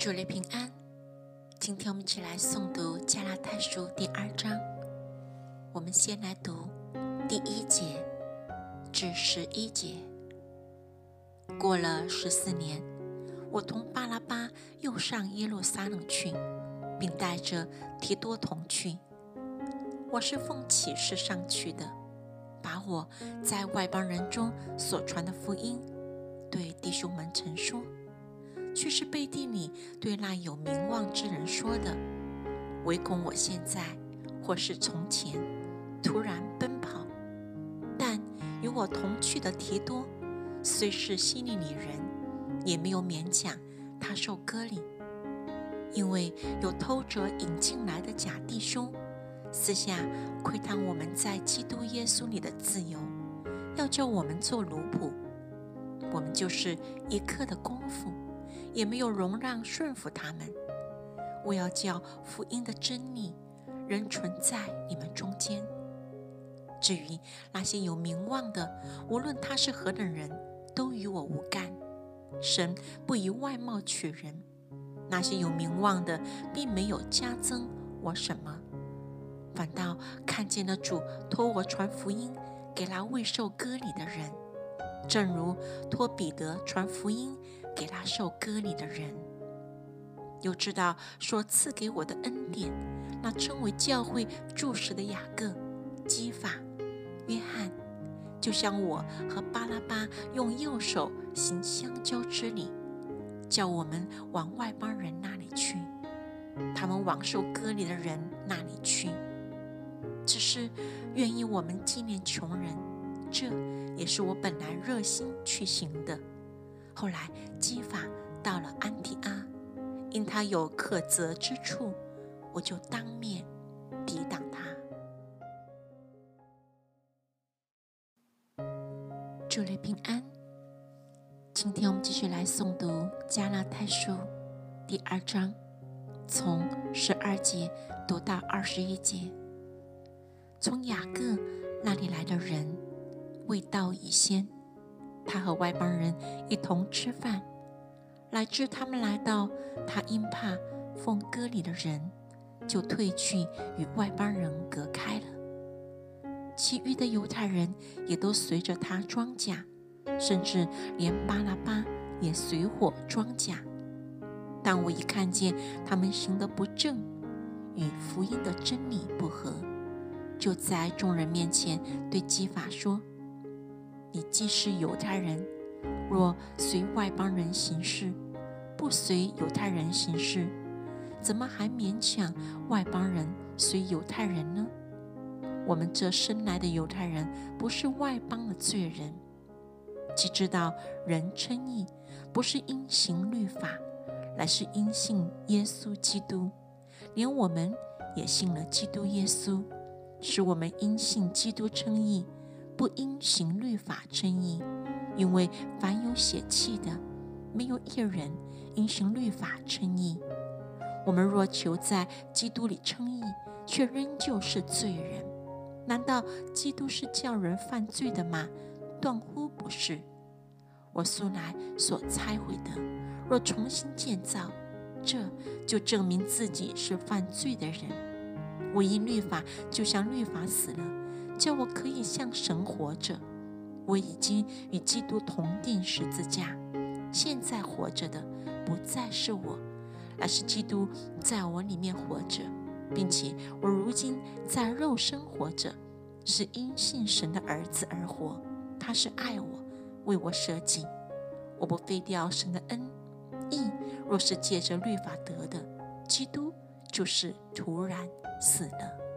主内平安。今天我们一起来诵读《加拉太书》第二章。我们先来读第一节至十一节。过了十四年，我同巴拉巴又上耶路撒冷去，并带着提多同去。我是奉启示上去的，把我在外邦人中所传的福音对弟兄们陈说。却是背地里对那有名望之人说的，唯恐我现在或是从前突然奔跑。但与我同去的提多，虽是希利里人，也没有勉强他受割礼，因为有偷着引进来的假弟兄，私下窥探我们在基督耶稣里的自由，要叫我们做奴仆。我们就是一刻的功夫。也没有容让顺服他们。我要叫福音的真理仍存在你们中间。至于那些有名望的，无论他是何等人，都与我无干。神不以外貌取人。那些有名望的，并没有加增我什么，反倒看见了主托我传福音给那未受割礼的人，正如托彼得传福音。给他受割礼的人，又知道所赐给我的恩典，那称为教会柱石的雅各、基法、约翰，就像我和巴拉巴用右手行相交之礼，叫我们往外邦人那里去，他们往受割礼的人那里去。只是愿意我们纪念穷人，这也是我本来热心去行的。后来，基法到了安提阿，因他有可责之处，我就当面抵挡他。祝你平安。今天我们继续来诵读《加拉太书》第二章，从十二节读到二十一节。从雅各那里来的人，未到已先。他和外邦人一同吃饭，乃至他们来到，他因怕奉割礼的人，就退去与外邦人隔开了。其余的犹太人也都随着他装甲，甚至连巴拉巴也随伙装甲。但我一看见他们行的不正，与福音的真理不合，就在众人面前对基法说。你既是犹太人，若随外邦人行事，不随犹太人行事，怎么还勉强外邦人随犹太人呢？我们这生来的犹太人，不是外邦的罪人，既知道人称义不是因行律法，乃是因信耶稣基督，连我们也信了基督耶稣，使我们因信基督称义。不因行律法称义，因为凡有血气的，没有一人因行律法称义。我们若求在基督里称义，却仍旧是罪人。难道基督是叫人犯罪的吗？断乎不是。我素来所拆毁的，若重新建造，这就证明自己是犯罪的人。我因律法，就像律法死了。叫我可以向神活着，我已经与基督同定十字架。现在活着的不再是我，而是基督在我里面活着，并且我如今在肉身活着，是因信神的儿子而活。他是爱我，为我舍己。我不废掉神的恩义，若是借着律法得的，基督就是突然死了。